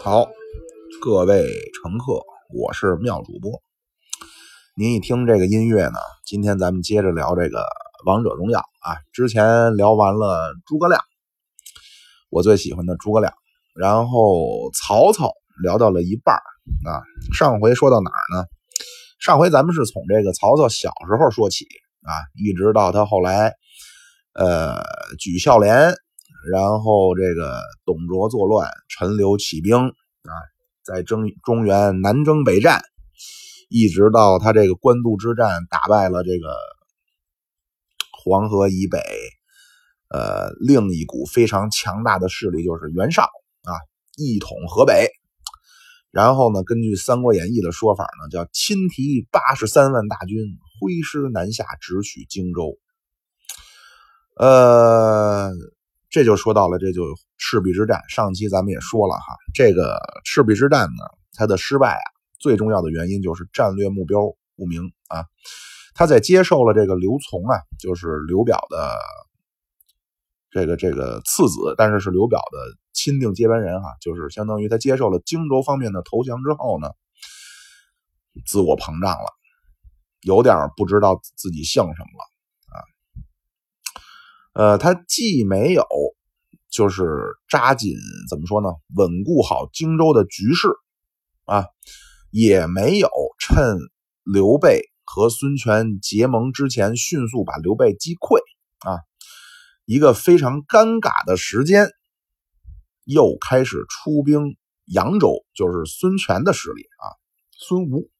好，各位乘客，我是妙主播。您一听这个音乐呢，今天咱们接着聊这个《王者荣耀》啊。之前聊完了诸葛亮，我最喜欢的诸葛亮，然后曹操聊到了一半啊。上回说到哪儿呢？上回咱们是从这个曹操小时候说起啊，一直到他后来呃举孝廉。然后这个董卓作乱，陈留起兵啊，在征中原南征北战，一直到他这个官渡之战打败了这个黄河以北呃另一股非常强大的势力，就是袁绍啊，一统河北。然后呢，根据《三国演义》的说法呢，叫亲提八十三万大军，挥师南下，直取荆州。呃。这就说到了，这就赤壁之战。上期咱们也说了哈，这个赤壁之战呢，它的失败啊，最重要的原因就是战略目标不明啊。他在接受了这个刘琮啊，就是刘表的这个这个次子，但是是刘表的钦定接班人哈，就是相当于他接受了荆州方面的投降之后呢，自我膨胀了，有点不知道自己姓什么了。呃，他既没有就是扎紧怎么说呢，稳固好荆州的局势啊，也没有趁刘备和孙权结盟之前迅速把刘备击溃啊，一个非常尴尬的时间，又开始出兵扬州，就是孙权的势力啊，孙吴，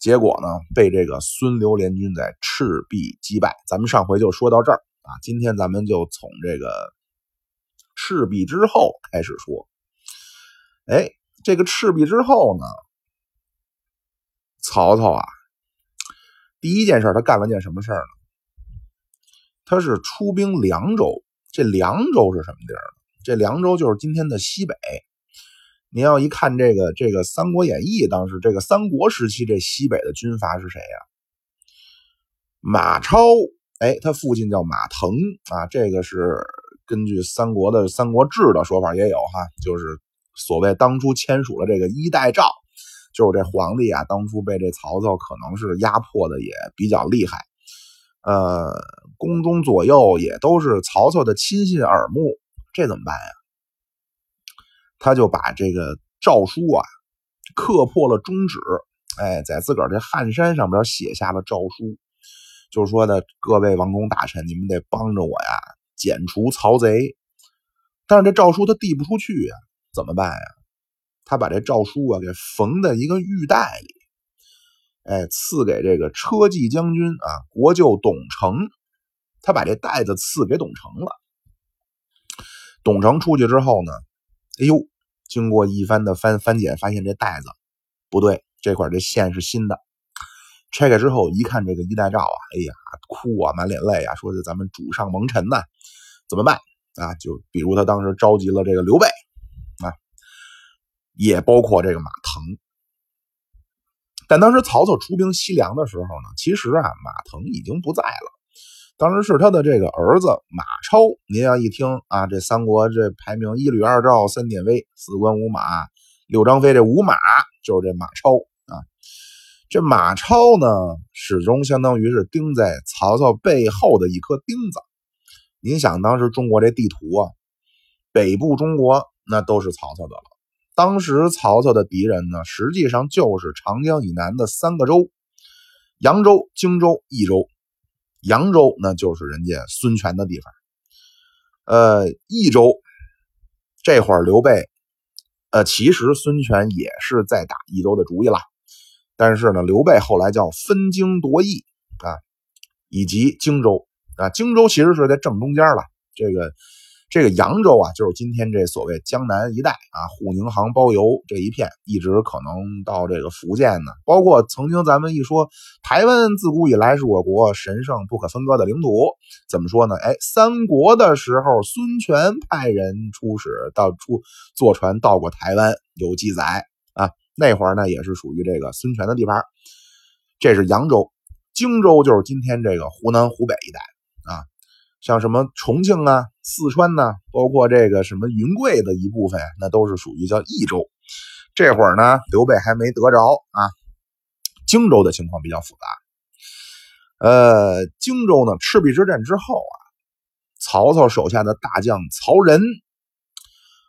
结果呢，被这个孙刘联军在赤壁击败。咱们上回就说到这儿。啊，今天咱们就从这个赤壁之后开始说。哎，这个赤壁之后呢，曹操啊，第一件事他干了件什么事儿呢？他是出兵凉州。这凉州是什么地儿呢？这凉州就是今天的西北。您要一看这个这个《三国演义》，当时这个三国时期这西北的军阀是谁呀？马超。哎，他父亲叫马腾啊，这个是根据三国的《三国志》的说法也有哈，就是所谓当初签署了这个衣带诏，就是这皇帝啊，当初被这曹操可能是压迫的也比较厉害，呃，宫中左右也都是曹操的亲信耳目，这怎么办呀？他就把这个诏书啊刻破了中指，哎，在自个儿这汗衫上边写下了诏书。就说呢，各位王公大臣，你们得帮着我呀，剪除曹贼。但是这诏书他递不出去呀，怎么办呀？他把这诏书啊给缝在一个玉带里，哎，赐给这个车骑将军啊，国舅董承。他把这袋子赐给董承了。董承出去之后呢，哎呦，经过一番的翻翻检，发现这袋子不对，这块这线是新的。拆开之后一看，这个衣带诏啊，哎呀，哭啊，满脸泪啊，说是咱们主上蒙尘呐，怎么办啊？就比如他当时召集了这个刘备啊，也包括这个马腾。但当时曹操出兵西凉的时候呢，其实啊，马腾已经不在了。当时是他的这个儿子马超。您要一听啊，这三国这排名一吕二赵三典韦四关五马六张飞，这五马就是这马超。这马超呢，始终相当于是钉在曹操背后的一颗钉子。您想，当时中国这地图啊，北部中国那都是曹操的了。当时曹操的敌人呢，实际上就是长江以南的三个州：扬州、荆州、益州。扬州那就是人家孙权的地方。呃，益州这会儿刘备，呃，其实孙权也是在打益州的主意了。但是呢，刘备后来叫分荆夺益啊，以及荆州啊，荆州其实是在正中间了。这个这个扬州啊，就是今天这所谓江南一带啊，沪宁杭包邮这一片，一直可能到这个福建呢。包括曾经咱们一说，台湾自古以来是我国神圣不可分割的领土。怎么说呢？哎，三国的时候，孙权派人出使到出坐船到过台湾，有记载。那会儿呢，也是属于这个孙权的地盘。这是扬州，荆州就是今天这个湖南湖北一带啊。像什么重庆啊、四川呐，包括这个什么云贵的一部分，那都是属于叫益州。这会儿呢，刘备还没得着啊。荆州的情况比较复杂。呃，荆州呢，赤壁之战之后啊，曹操手下的大将曹仁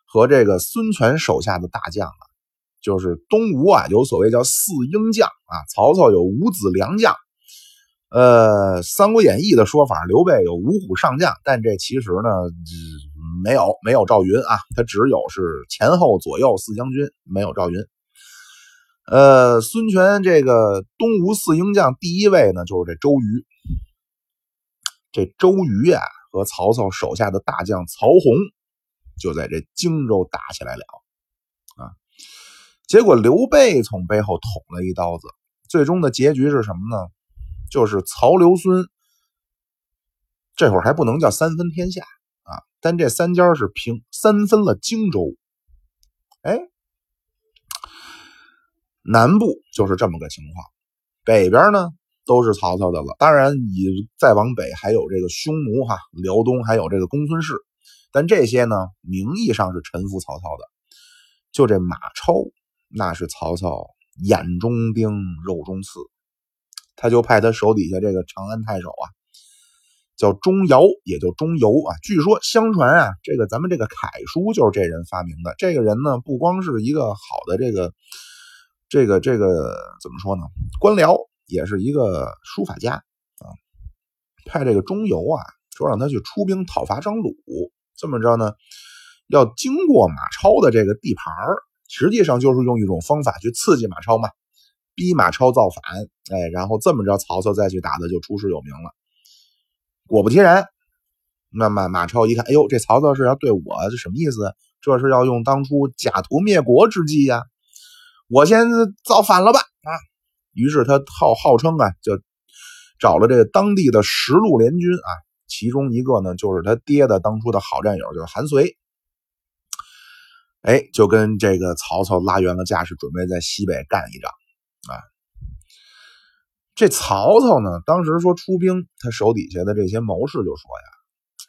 和这个孙权手下的大将啊，就是东吴啊，有所谓叫四英将啊。曹操有五子良将。呃，《三国演义》的说法，刘备有五虎上将，但这其实呢，没有没有赵云啊，他只有是前后左右四将军，没有赵云。呃，孙权这个东吴四英将第一位呢，就是这周瑜。这周瑜啊，和曹操手下的大将曹洪，就在这荆州打起来了。结果刘备从背后捅了一刀子，最终的结局是什么呢？就是曹刘孙这会儿还不能叫三分天下啊，但这三家是平三分了荆州。哎，南部就是这么个情况，北边呢都是曹操的了。当然，你再往北还有这个匈奴哈，辽东还有这个公孙氏，但这些呢名义上是臣服曹操的。就这马超，那是曹操眼中钉，肉中刺。他就派他手底下这个长安太守啊，叫钟繇，也就钟繇啊。据说相传啊，这个咱们这个楷书就是这人发明的。这个人呢，不光是一个好的这个这个这个怎么说呢？官僚，也是一个书法家啊。派这个钟繇啊，说让他去出兵讨伐张鲁。这么着呢，要经过马超的这个地盘儿实际上就是用一种方法去刺激马超嘛。逼马超造反，哎，然后这么着，曹操再去打的就出师有名了。果不其然，那么马超一看，哎呦，这曹操是要对我，这什么意思？这是要用当初假途灭国之计呀！我先造反了吧！啊，于是他号号称啊，就找了这当地的十路联军啊，其中一个呢，就是他爹的当初的好战友，就是韩遂。哎，就跟这个曹操拉圆了架势，准备在西北干一仗。啊，这曹操呢，当时说出兵，他手底下的这些谋士就说呀：“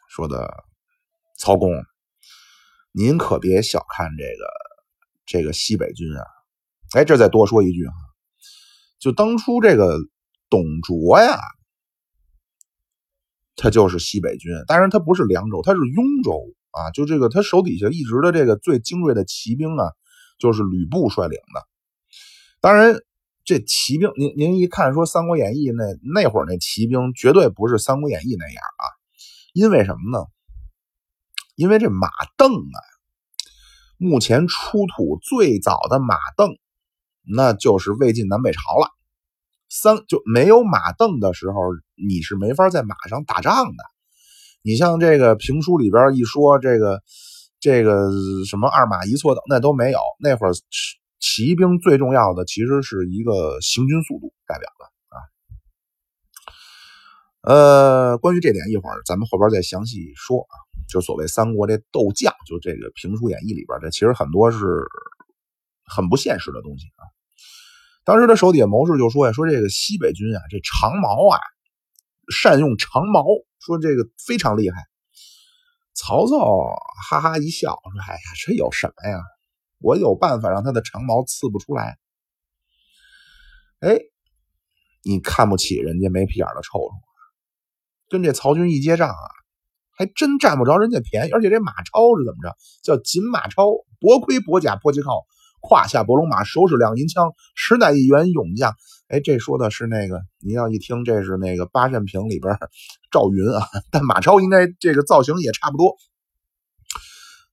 说的曹公，您可别小看这个这个西北军啊！哎，这再多说一句哈，就当初这个董卓呀，他就是西北军，当然他不是凉州，他是雍州啊。就这个他手底下一直的这个最精锐的骑兵啊，就是吕布率领的，当然。”这骑兵，您您一看说《三国演义》那那会儿那骑兵绝对不是《三国演义》那样啊，因为什么呢？因为这马镫啊，目前出土最早的马镫，那就是魏晋南北朝了。三就没有马镫的时候，你是没法在马上打仗的。你像这个评书里边一说这个这个什么二马一错等，那都没有。那会儿。骑兵最重要的其实是一个行军速度代表的啊，呃，关于这点一会儿咱们后边再详细说啊。就所谓三国这斗将，就这个评书演义里边，这其实很多是很不现实的东西啊。当时他手底下谋士就说呀，说这个西北军啊，这长矛啊，善用长矛，说这个非常厉害。曹操哈哈一笑说：“哎呀，这有什么呀？”我有办法让他的长矛刺不出来。哎，你看不起人家没屁眼的臭虫，跟这曹军一接仗啊，还真占不着人家便宜。而且这马超是怎么着？叫锦马超，薄盔薄甲破旗靠，胯下伯龙马，手使两银枪，实乃一员勇将。哎，这说的是那个，你要一听这是那个八扇屏里边赵云啊，但马超应该这个造型也差不多。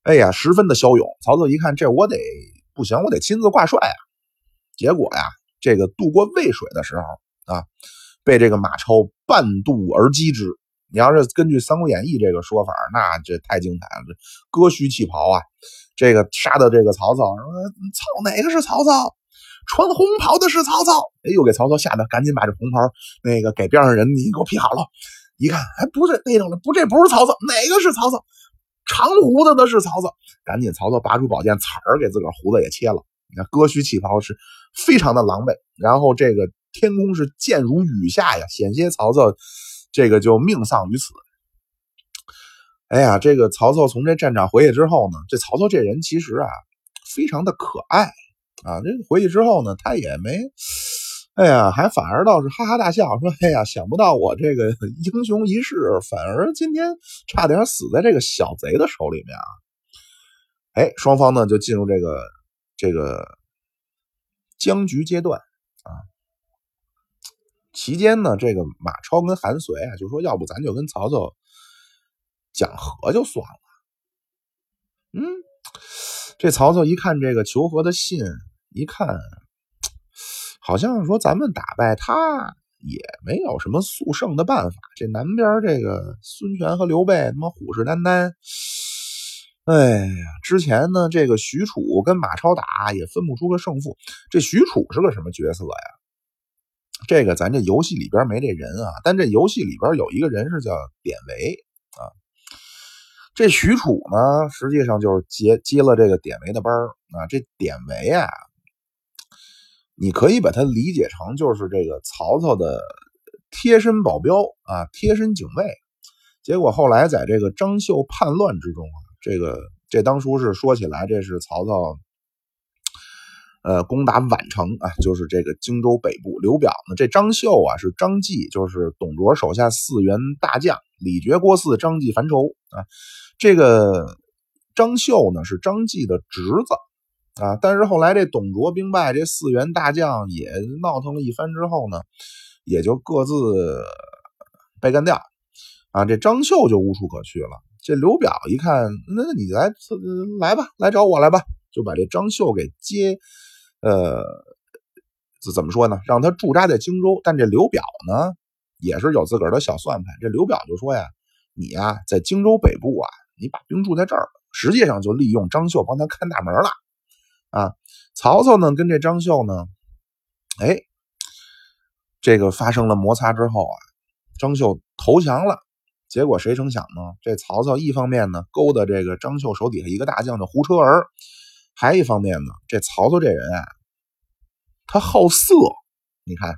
哎呀，十分的骁勇。曹操一看，这我得不行，我得亲自挂帅啊。结果呀，这个渡过渭水的时候啊，被这个马超半渡而击之。你要是根据《三国演义》这个说法，那这太精彩了，这割须弃袍啊，这个杀的这个曹操说，操哪个是曹操？穿红袍的是曹操。哎，又给曹操吓得赶紧把这红袍那个给边上人，你给我披好了。一看，哎，不是那种的，不，这不是曹操，哪个是曹操？长胡子的是曹操，赶紧曹操拔出宝剑，刺儿给自个儿胡子也切了。你看割须弃袍是非常的狼狈，然后这个天空是箭如雨下呀，险些曹操这个就命丧于此。哎呀，这个曹操从这战场回去之后呢，这曹操这人其实啊，非常的可爱啊。这回去之后呢，他也没，哎呀，还反而倒是哈哈大笑，说：“哎呀，想不到我这个英雄一世，反而今天差点死在这个小贼的手里面啊！”哎，双方呢就进入这个这个僵局阶段啊。期间呢，这个马超跟韩遂啊，就说：“要不咱就跟曹操。”讲和就算了，嗯，这曹操一看这个求和的信，一看，好像说咱们打败他也没有什么速胜的办法。这南边这个孙权和刘备他妈虎视眈眈，哎呀，之前呢这个许褚跟马超打也分不出个胜负。这许褚是个什么角色呀？这个咱这游戏里边没这人啊，但这游戏里边有一个人是叫典韦啊。这许褚呢，实际上就是接接了这个典韦的班啊。这典韦啊，你可以把它理解成就是这个曹操的贴身保镖啊，贴身警卫。结果后来在这个张绣叛乱之中啊，这个这当初是说起来，这是曹操呃攻打宛城啊，就是这个荆州北部。刘表呢，这张绣啊是张继，就是董卓手下四员大将，李傕、郭汜、张继、樊稠啊。这个张绣呢是张继的侄子啊，但是后来这董卓兵败，这四员大将也闹腾了一番之后呢，也就各自被干掉啊。这张绣就无处可去了。这刘表一看，那你来来吧，来找我来吧，就把这张绣给接，呃，这怎么说呢？让他驻扎在荆州。但这刘表呢，也是有自个儿的小算盘。这刘表就说呀：“你呀，在荆州北部啊。”你把兵驻在这儿，实际上就利用张绣帮他看大门了啊！曹操呢，跟这张绣呢，哎，这个发生了摩擦之后啊，张绣投降了。结果谁成想呢？这曹操一方面呢勾搭这个张绣手底下一个大将叫胡车儿，还一方面呢，这曹操这人啊，他好色。你看，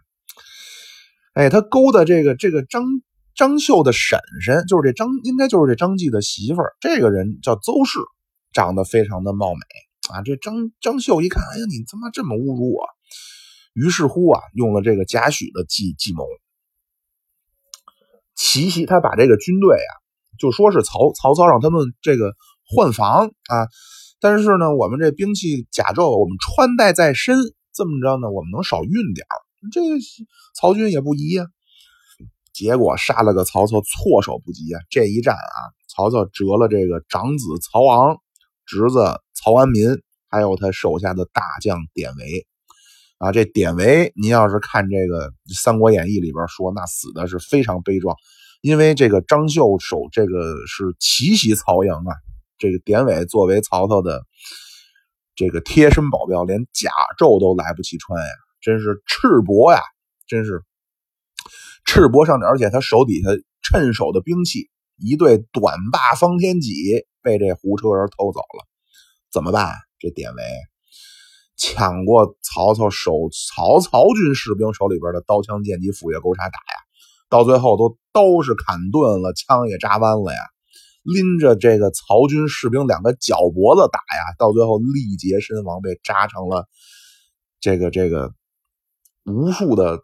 哎，他勾搭这个这个张。张绣的婶婶就是这张，应该就是这张继的媳妇儿。这个人叫邹氏，长得非常的貌美啊。这张张绣一看，哎呀，你他妈这么侮辱我！于是乎啊，用了这个贾诩的计计谋，奇袭他把这个军队啊，就说是曹曹操让他们这个换防啊。但是呢，我们这兵器甲胄我们穿戴在身，这么着呢，我们能少运点这曹军也不疑呀。结果杀了个曹操措手不及啊！这一战啊，曹操折了这个长子曹昂、侄子曹安民，还有他手下的大将典韦啊。这典韦，您要是看这个《三国演义》里边说，那死的是非常悲壮，因为这个张绣手这个是奇袭曹营啊。这个典韦作为曹操的这个贴身保镖，连甲胄都来不及穿呀，真是赤膊呀，真是。赤膊上而且他手底下趁手的兵器，一对短把方天戟被这胡车人偷走了，怎么办？这典韦抢过曹操手曹曹军士兵手里边的刀枪剑戟斧钺钩叉打呀，到最后都刀是砍钝了，枪也扎弯了呀，拎着这个曹军士兵两个脚脖子打呀，到最后力竭身亡，被扎成了这个这个无数的。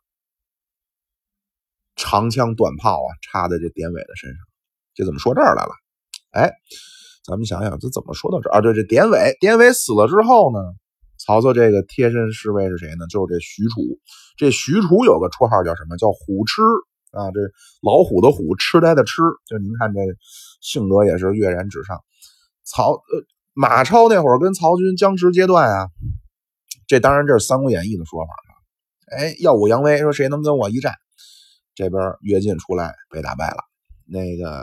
长枪短炮啊，插在这典韦的身上，这怎么说这儿来了？哎，咱们想想，这怎么说到这儿啊？对，这典韦，典韦死了之后呢，曹操这个贴身侍卫是谁呢？就是这许褚。这许褚有个绰号叫什么？叫虎痴啊，这老虎的虎，痴呆的痴。就您看这性格也是跃然纸上。曹呃，马超那会儿跟曹军僵持阶段啊，这当然这是《三国演义》的说法了。哎，耀武扬威，说谁能跟我一战？这边乐进出来被打败了，那个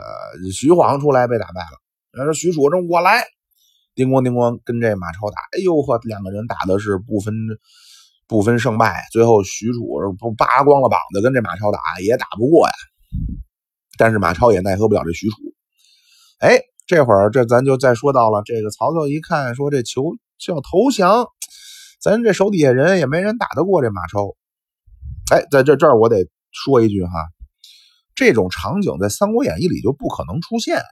徐晃出来被打败了。然后许褚说：“我来，叮咣叮咣跟这马超打。哎呦呵，两个人打的是不分不分胜败。最后许褚不扒光了膀子跟这马超打，也打不过呀。但是马超也奈何不了这许褚。哎，这会儿这咱就再说到了这个曹操一看说这求就要投降，咱这手底下人也没人打得过这马超。哎，在这这儿我得。说一句哈，这种场景在《三国演义》里就不可能出现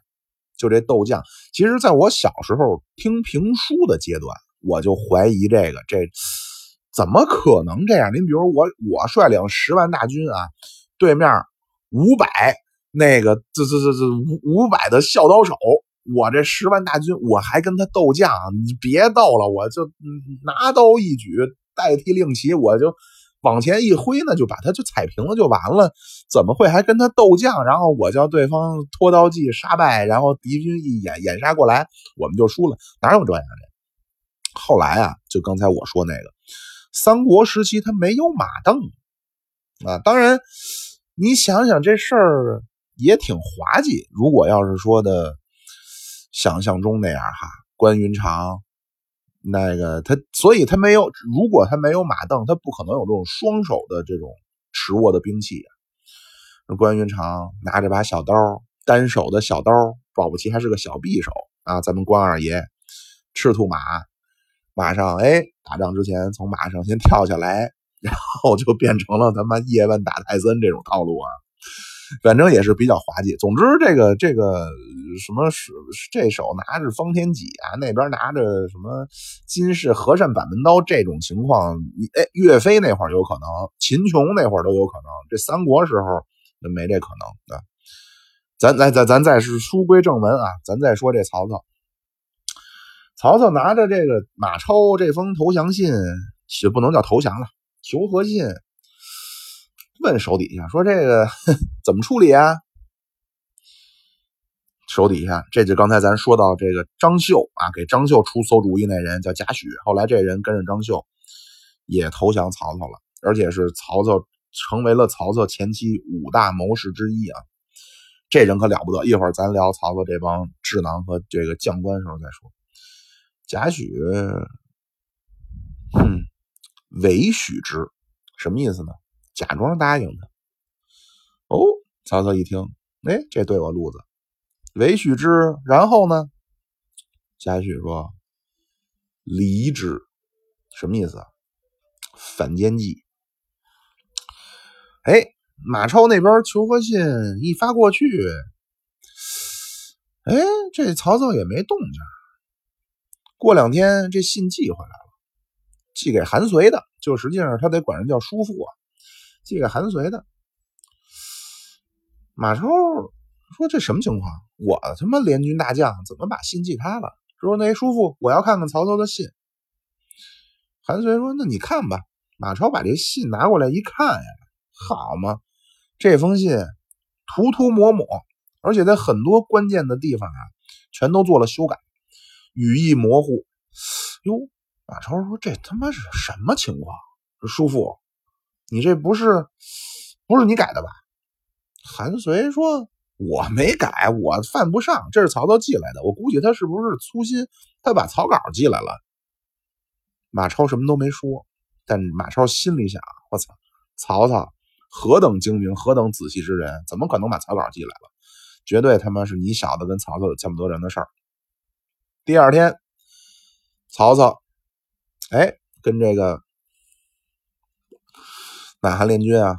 就这斗将，其实在我小时候听评书的阶段，我就怀疑这个这怎么可能这样？您比如我我率领十万大军啊，对面五百那个这这这这五五百的孝刀手，我这十万大军我还跟他斗将，你别斗了，我就拿刀一举代替令旗，我就。往前一挥呢，就把他就踩平了就完了，怎么会还跟他斗将？然后我叫对方拖刀计杀败，然后敌军一掩掩杀过来，我们就输了，哪有这样的？后来啊，就刚才我说那个，三国时期他没有马镫啊。当然，你想想这事儿也挺滑稽。如果要是说的想象中那样哈，关云长。那个他，所以他没有，如果他没有马镫，他不可能有这种双手的这种持握的兵器。关云长拿着把小刀，单手的小刀，保不齐还是个小匕首啊！咱们关二爷赤兔马，马上哎，打仗之前从马上先跳下来，然后就变成了他妈叶问打泰森这种套路啊！反正也是比较滑稽。总之，这个这个什么是这手拿着方天戟啊，那边拿着什么金氏和善板门刀，这种情况，哎，岳飞那会儿有可能，秦琼那会儿都有可能，这三国时候没这可能啊。咱来咱咱再是书归正文啊，咱再说这曹操。曹操拿着这个马超这封投降信，也不能叫投降了，求和信。问手底下说：“这个怎么处理啊？”手底下这就刚才咱说到这个张绣啊，给张绣出馊主意那人叫贾诩。后来这人跟着张绣也投降曹操了，而且是曹操成为了曹操前期五大谋士之一啊。这人可了不得，一会儿咱聊曹操这帮智囊和这个将官时候再说。贾诩，嗯，委许之，什么意思呢？假装答应他。哦，曹操一听，哎，这对我路子，韦许之。然后呢，贾诩说：“离之，什么意思？反间计。”哎，马超那边求和信一发过去，哎，这曹操也没动静。过两天，这信寄回来了，寄给韩遂的，就实际上他得管人叫叔父啊。寄给韩遂的，马超说：“这什么情况？我他妈联军大将，怎么把信寄他了？”说：“那叔父，我要看看曹操的信。”韩遂说：“那你看吧。”马超把这信拿过来一看呀，好嘛，这封信涂涂抹抹，而且在很多关键的地方啊，全都做了修改，语义模糊。哟，马超说：“这他妈是什么情况？”叔父。你这不是不是你改的吧？韩遂说：“我没改，我犯不上。这是曹操寄来的，我估计他是不是粗心，他把草稿寄来了。”马超什么都没说，但马超心里想：“我操，曹操何等精明，何等仔细之人，怎么可能把草稿寄来了？绝对他妈是你小子跟曹操有见不得人的事儿。”第二天，曹操哎跟这个。满汉联军啊，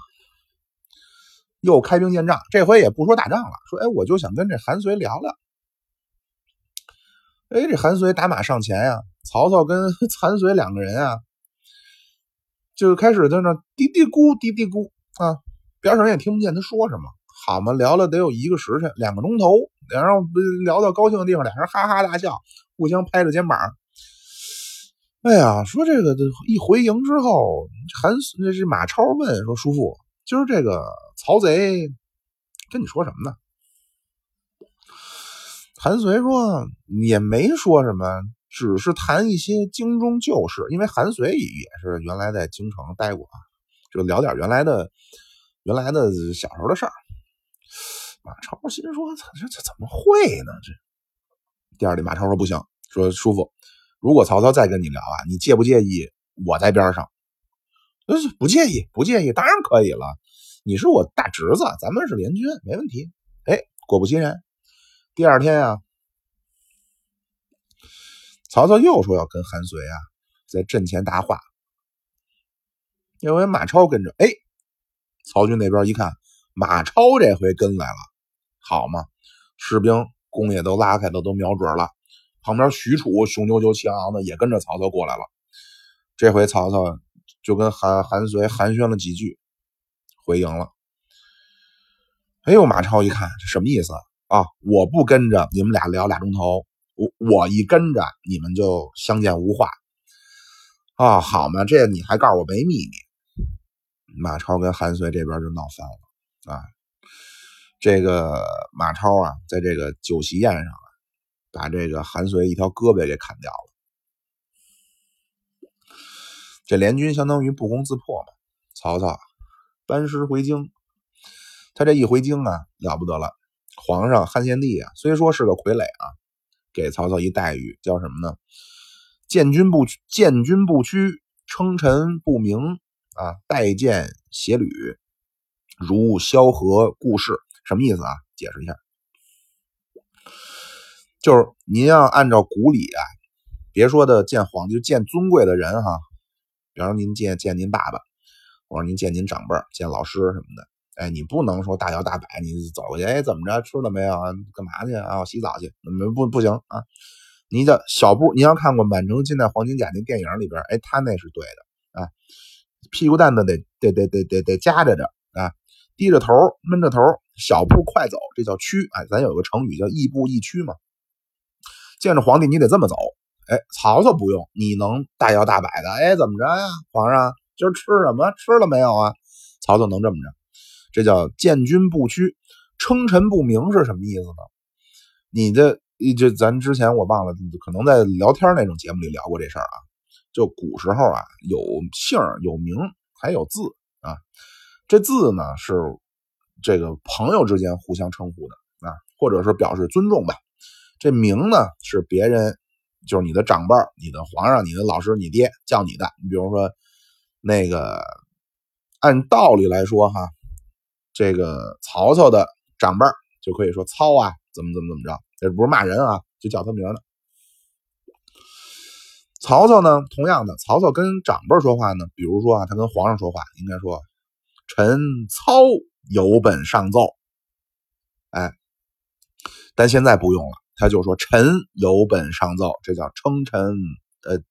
又开兵见仗，这回也不说打仗了，说哎，我就想跟这韩遂聊聊。哎，这韩遂打马上前呀，曹操跟 韩遂两个人啊，就开始在那嘀嘀咕嘀嘀咕啊，边上人也听不见他说什么。好嘛，聊了得有一个时辰，两个钟头，两人聊到高兴的地方，俩人哈哈大笑，互相拍着肩膀。哎呀，说这个一回营之后，韩那是马超问说：“叔父，今儿这个曹贼跟你说什么呢？”韩遂说：“也没说什么，只是谈一些京中旧事。因为韩遂也是原来在京城待过啊，就聊点原来的、原来的小时候的事儿。”马超心说：“这这怎么会呢？这第二天，马超说：“不行，说叔父。”如果曹操再跟你聊啊，你介不介意我在边上？呃，不介意，不介意，当然可以了。你是我大侄子，咱们是联军，没问题。哎，果不其然，第二天啊，曹操又说要跟韩遂啊在阵前答话。因为马超跟着，哎，曹军那边一看，马超这回跟来了，好嘛，士兵弓也都拉开了，都瞄准了。旁边许褚雄赳赳气昂昂的也跟着曹操过来了。这回曹操就跟韩韩遂寒暄了几句，回营了。哎呦，马超一看这什么意思啊？我不跟着你们俩聊俩钟头，我我一跟着你们就相见无话啊？好嘛，这你还告诉我没秘密？马超跟韩遂这边就闹翻了啊！这个马超啊，在这个酒席宴上，把这个韩遂一条胳膊给砍掉了。这联军相当于不攻自破嘛。曹操班师回京。他这一回京啊，了不得了！皇上汉献帝啊，虽说是个傀儡啊，给曹操一待遇叫什么呢？见君不见君不屈，称臣不明啊，待见协旅，如萧何故事，什么意思啊？解释一下，就是您要按照古礼啊，别说的见皇帝，就见尊贵的人哈，比方您见见您爸爸，或者您见您长辈见老师什么的。哎，你不能说大摇大摆，你走过去，哎，怎么着，吃了没有？干嘛去啊？洗澡去？不不不行啊！你叫小步，你要看过《满城尽带黄金甲》那电影里边，哎，他那是对的啊，屁股蛋子得得得得得得夹着着啊，低着头，闷着头，小步快走，这叫屈。哎，咱有个成语叫亦步亦趋嘛。见着皇帝你得这么走，哎，曹操不用，你能大摇大摆的，哎，怎么着呀？皇上今儿吃什么？吃了没有啊？曹操能这么着。这叫见君不屈，称臣不明是什么意思呢？你这，这咱之前我忘了，可能在聊天那种节目里聊过这事儿啊。就古时候啊，有姓有名还有字啊。这字呢是这个朋友之间互相称呼的啊，或者是表示尊重吧。这名呢是别人，就是你的长辈、你的皇上、你的老师、你爹叫你的。你比如说那个，按道理来说哈。这个曹操的长辈就可以说操啊，怎么怎么怎么着，这不是骂人啊，就叫他名的。曹操呢，同样的，曹操跟长辈说话呢，比如说啊，他跟皇上说话，应该说臣操有本上奏，哎，但现在不用了，他就说臣有本上奏，这叫称臣，呃，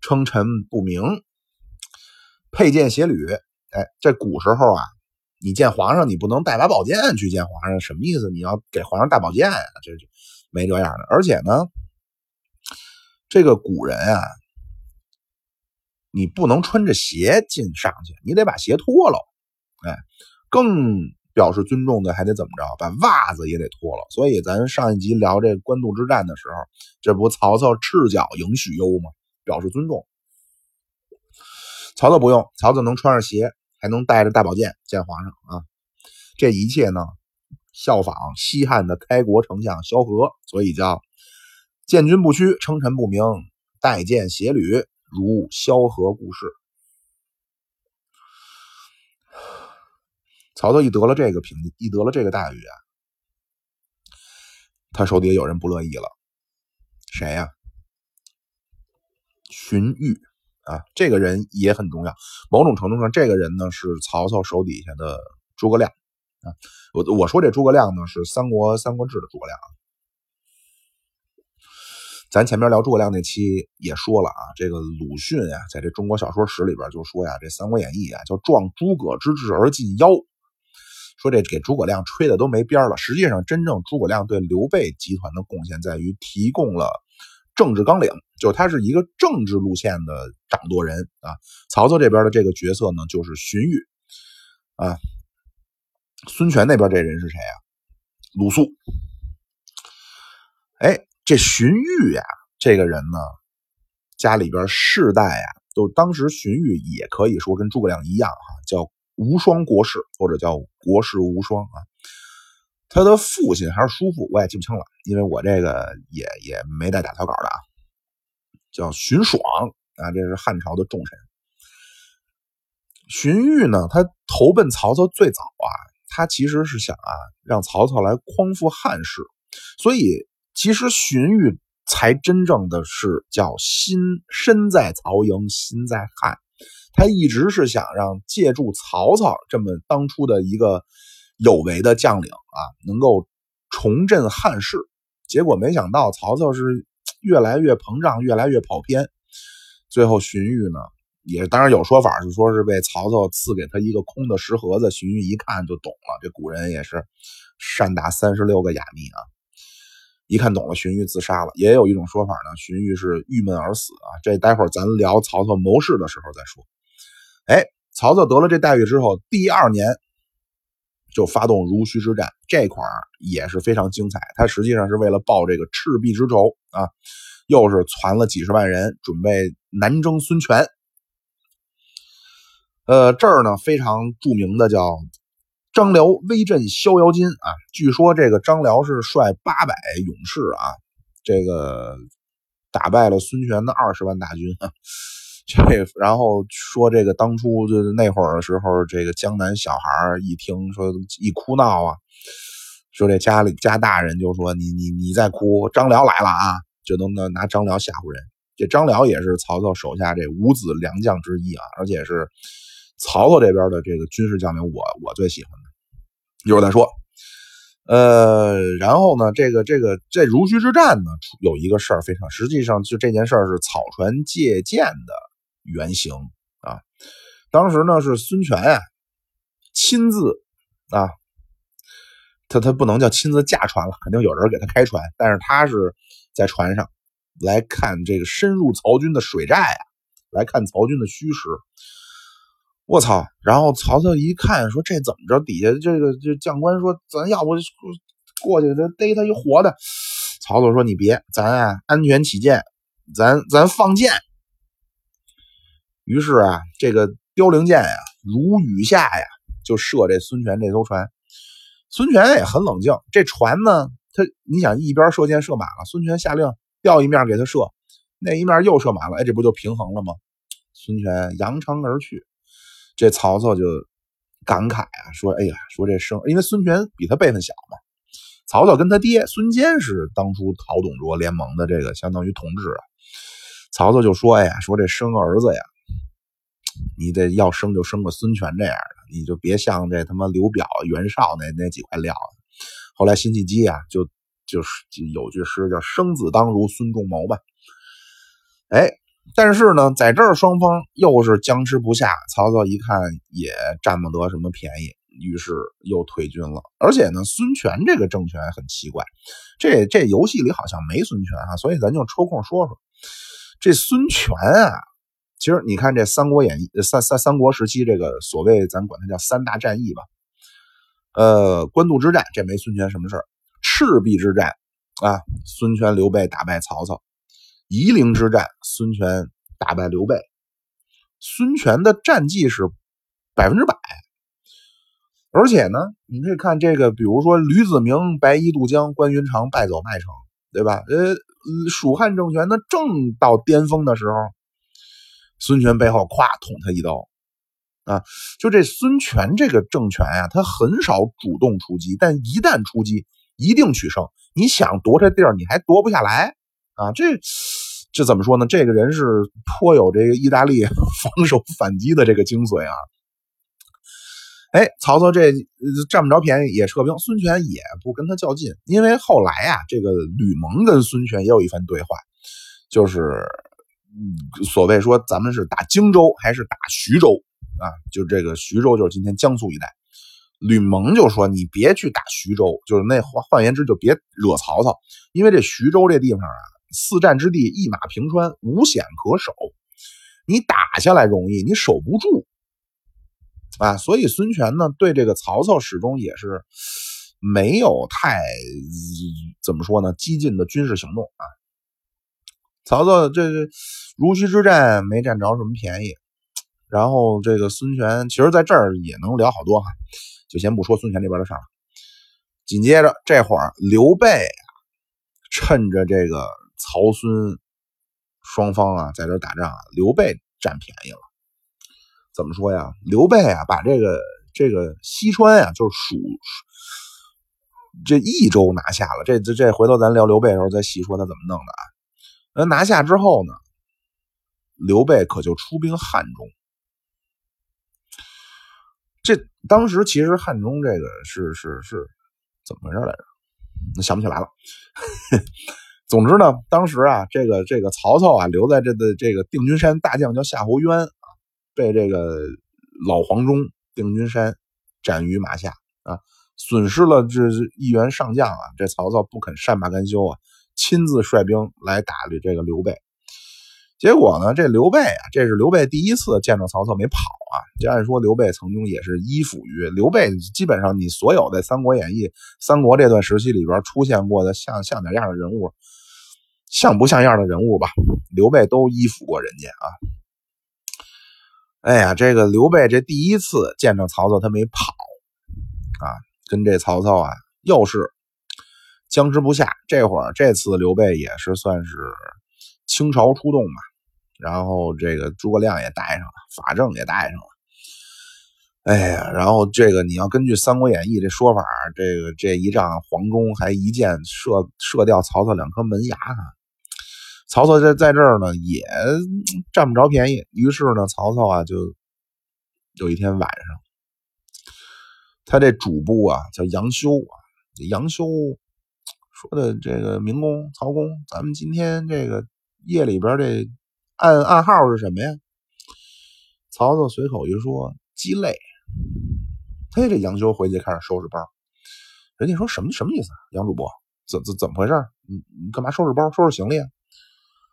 称臣不明，佩剑携履，哎，这古时候啊。你见皇上，你不能带把宝剑去见皇上，什么意思？你要给皇上带宝剑啊？这就没这样的。而且呢，这个古人啊，你不能穿着鞋进上去，你得把鞋脱了。哎，更表示尊重的还得怎么着？把袜子也得脱了。所以咱上一集聊这官渡之战的时候，这不曹操赤脚迎许攸吗？表示尊重。曹操不用，曹操能穿上鞋。还能带着大宝剑见皇上啊！这一切呢，效仿西汉的开国丞相萧何，所以叫见君不屈，称臣不明，待见协旅，如萧何故事。曹操一得了这个评，一得了这个待遇啊，他手底下有人不乐意了，谁呀？荀彧。啊，这个人也很重要。某种程度上，这个人呢是曹操手底下的诸葛亮啊。我我说这诸葛亮呢是三国《三国志》的诸葛亮啊。咱前面聊诸葛亮那期也说了啊，这个鲁迅呀，在这中国小说史里边就说呀，这《三国演义》啊叫壮诸葛之志而近妖，说这给诸葛亮吹的都没边了。实际上，真正诸葛亮对刘备集团的贡献在于提供了。政治纲领就他是一个政治路线的掌舵人啊。曹操这边的这个角色呢，就是荀彧啊。孙权那边这人是谁啊？鲁肃。哎，这荀彧呀，这个人呢，家里边世代啊，都当时荀彧也可以说跟诸葛亮一样哈，无双国士或者叫国士无双啊。他的父亲还是叔父，我也记不清了，因为我这个也也没带打草稿的啊。叫荀爽啊，这是汉朝的重臣。荀彧呢，他投奔曹操最早啊，他其实是想啊，让曹操来匡复汉室，所以其实荀彧才真正的是叫心身在曹营心在汉，他一直是想让借助曹操这么当初的一个。有为的将领啊，能够重振汉室结果没想到曹操是 越来越膨胀，越来越跑偏。最后荀彧呢，也当然有说法是说是被曹操赐给他一个空的石盒子，荀彧一看就懂了。这古人也是善打三十六个哑谜啊，一看懂了，荀彧自杀了。也有一种说法呢，荀彧是郁闷而死啊。这待会儿咱聊曹操谋士的时候再说。哎，曹操得了这待遇之后，第二年。就发动濡须之战，这块儿也是非常精彩。他实际上是为了报这个赤壁之仇啊，又是攒了几十万人，准备南征孙权。呃，这儿呢非常著名的叫张辽威震逍遥津啊。据说这个张辽是率八百勇士啊，这个打败了孙权的二十万大军啊。这 然后说这个当初就是那会儿的时候，这个江南小孩一听说一哭闹啊，说这家里家大人就说你你你再哭，张辽来了啊，就能拿拿张辽吓唬人。这张辽也是曹操手下这五子良将之一啊，而且是曹操这边的这个军事将领，我我最喜欢的。一会儿再说。呃，然后呢，这个这个这濡须之战呢，有一个事儿非常，实际上就这件事儿是草船借箭的。原型啊，当时呢是孙权呀亲自啊，他他不能叫亲自驾船了，肯定有人给他开船，但是他是在船上来看这个深入曹军的水寨啊，来看曹军的虚实。我操！然后曹操一看说这怎么着？底下这个这将官说咱要不过去他逮他一活的。曹操说你别，咱啊安全起见，咱咱放箭。于是啊，这个凋零箭呀，如雨下呀，就射这孙权这艘船。孙权也很冷静，这船呢，他你想一边射箭射满了，孙权下令调一面给他射，那一面又射满了，哎，这不就平衡了吗？孙权扬长而去，这曹操就感慨啊，说：“哎呀，说这生，因为孙权比他辈分小嘛。曹操跟他爹孙坚是当初讨董卓联盟的这个相当于同志啊。曹操就说：‘哎呀，说这生儿子呀。’你得要生就生个孙权这样的，你就别像这他妈刘表、袁绍那那几块料。后来辛弃疾啊，就就是有句诗叫“生子当如孙仲谋”吧。哎，但是呢，在这儿双方又是僵持不下。曹操一看也占不得什么便宜，于是又退军了。而且呢，孙权这个政权很奇怪，这这游戏里好像没孙权啊，所以咱就抽空说说这孙权啊。其实你看这《三国演义》三三三国时期这个所谓咱管它叫三大战役吧，呃，官渡之战这没孙权什么事儿，赤壁之战啊，孙权刘备打败曹操，夷陵之战孙权打败刘备，孙权的战绩是百分之百，而且呢，你可以看这个，比如说吕子明白衣渡江，关云长败走麦城，对吧？呃，蜀汉政权呢正到巅峰的时候。孙权背后咵捅他一刀，啊，就这孙权这个政权呀，他很少主动出击，但一旦出击，一定取胜。你想夺这地儿，你还夺不下来啊！这这怎么说呢？这个人是颇有这个意大利 防守反击的这个精髓啊！哎，曹操这占不着便宜也撤兵，孙权也不跟他较劲，因为后来啊，这个吕蒙跟孙权也有一番对话，就是。嗯，所谓说咱们是打荆州还是打徐州啊？就这个徐州就是今天江苏一带。吕蒙就说你别去打徐州，就是那换换言之就别惹曹操，因为这徐州这地方啊，四战之地，一马平川，无险可守，你打下来容易，你守不住啊。所以孙权呢，对这个曹操始终也是没有太怎么说呢，激进的军事行动啊。曹操这这濡须之战没占着什么便宜，然后这个孙权其实在这儿也能聊好多哈，就先不说孙权这边的事了。紧接着这会儿刘备啊趁着这个曹孙双方啊在这打仗啊，刘备占便宜了。怎么说呀？刘备啊把这个这个西川呀，就是蜀这益州拿下了。这这这回头咱聊刘备的时候再细说他怎么弄的啊。那拿下之后呢？刘备可就出兵汉中。这当时其实汉中这个是是是怎么回事来着？想不起来了。总之呢，当时啊，这个这个曹操啊，留在这的这个定军山大将叫夏侯渊啊，被这个老黄忠定军山斩于马下啊，损失了这一员上将啊。这曹操不肯善罢甘休啊，亲自率兵来打这个刘备。结果呢，这刘备啊，这是刘备第一次见着曹操没跑啊。就按说刘备曾经也是依附于刘备，基本上你所有在《三国演义》三国这段时期里边出现过的像像点样的人物。像不像样的人物吧，刘备都依附过人家啊。哎呀，这个刘备这第一次见着曹操，他没跑啊，跟这曹操啊又是僵持不下。这会儿这次刘备也是算是倾巢出动嘛，然后这个诸葛亮也带上了，法正也带上了。哎呀，然后这个你要根据《三国演义》这说法，这个这一仗黄忠还一箭射射掉曹操两颗门牙呢。曹操在在这儿呢，也占不着便宜。于是呢，曹操啊，就有一天晚上，他这主簿啊叫杨修啊，杨修说的这个明公、曹公，咱们今天这个夜里边这暗暗号是什么呀？曹操随口一说：鸡肋。嘿，这杨修回去开始收拾包。人家说什么什么意思？杨主播，怎怎怎么回事？你你干嘛收拾包、收拾行李？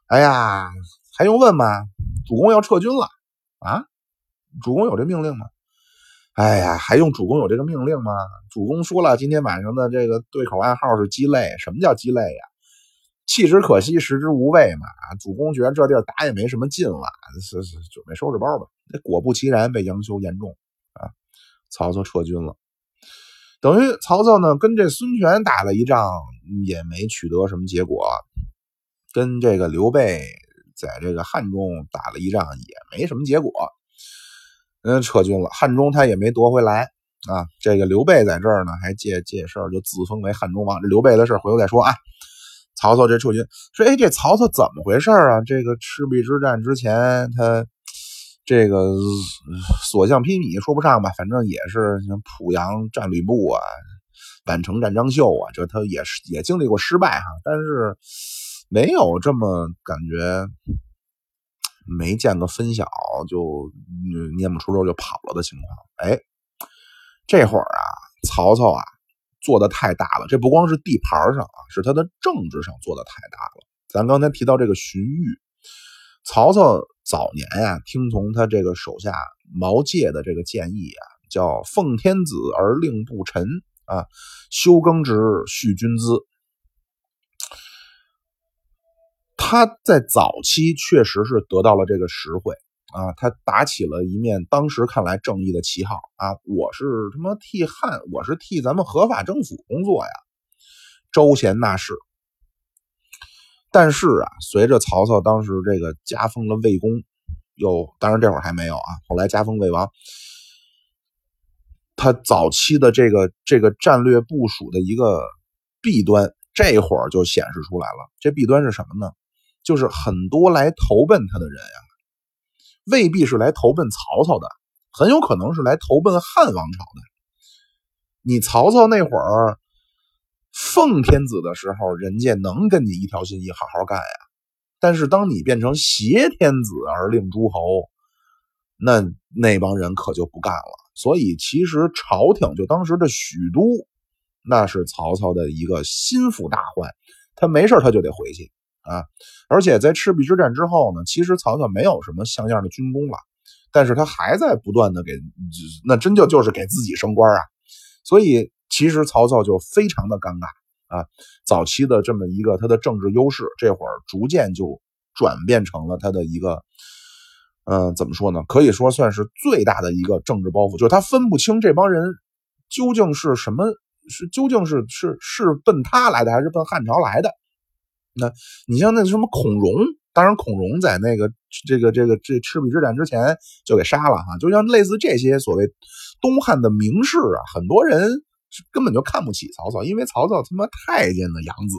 哎呀，还用问吗？主公要撤军了啊！主公有这命令吗？哎呀，还用主公有这个命令吗？主公说了，今天晚上的这个对口暗号是鸡肋。什么叫鸡肋呀？弃之可惜，食之无味嘛。主公觉得这地儿打也没什么劲了，是是准备收拾包吧。那果不其然，被杨修言中啊，曹操撤军了。等于曹操呢，跟这孙权打了一仗，也没取得什么结果。跟这个刘备在这个汉中打了一仗，也没什么结果，嗯，撤军了。汉中他也没夺回来啊。这个刘备在这儿呢，还借借事儿就自封为汉中王。刘备的事儿回头再说啊。曹操这撤军，说哎，这曹操怎么回事啊？这个赤壁之战之前，他这个所向披靡，说不上吧，反正也是像濮阳战吕布啊，宛城战张绣啊，这他也是也经历过失败哈，但是。没有这么感觉，没见个分晓就念不出肉就跑了的情况。哎，这会儿啊，曹操啊做的太大了，这不光是地盘上啊，是他的政治上做的太大了。咱刚才提到这个荀彧，曹操早年呀听从他这个手下毛玠的这个建议啊，叫奉天子而令不臣啊，修耕植，蓄军资。他在早期确实是得到了这个实惠啊，他打起了一面当时看来正义的旗号啊，我是他妈替汉，我是替咱们合法政府工作呀，招贤纳士。但是啊，随着曹操当时这个加封了魏公，又当然这会儿还没有啊，后来加封魏王，他早期的这个这个战略部署的一个弊端，这会儿就显示出来了。这弊端是什么呢？就是很多来投奔他的人呀，未必是来投奔曹操的，很有可能是来投奔汉王朝的。你曹操那会儿奉天子的时候，人家能跟你一条心一好好干呀。但是当你变成挟天子而令诸侯，那那帮人可就不干了。所以其实朝廷就当时的许都，那是曹操的一个心腹大患，他没事他就得回去。啊，而且在赤壁之战之后呢，其实曹操没有什么像样的军功了，但是他还在不断的给，那真就就是给自己升官啊。所以其实曹操就非常的尴尬啊。早期的这么一个他的政治优势，这会儿逐渐就转变成了他的一个，嗯，怎么说呢？可以说算是最大的一个政治包袱，就是他分不清这帮人究竟是什么，是究竟是是是奔他来的，还是奔汉朝来的。那你像那什么孔融，当然孔融在那个这个这个这赤壁之战之前就给杀了哈。就像类似这些所谓东汉的名士啊，很多人根本就看不起曹操，因为曹操他妈太监的养子，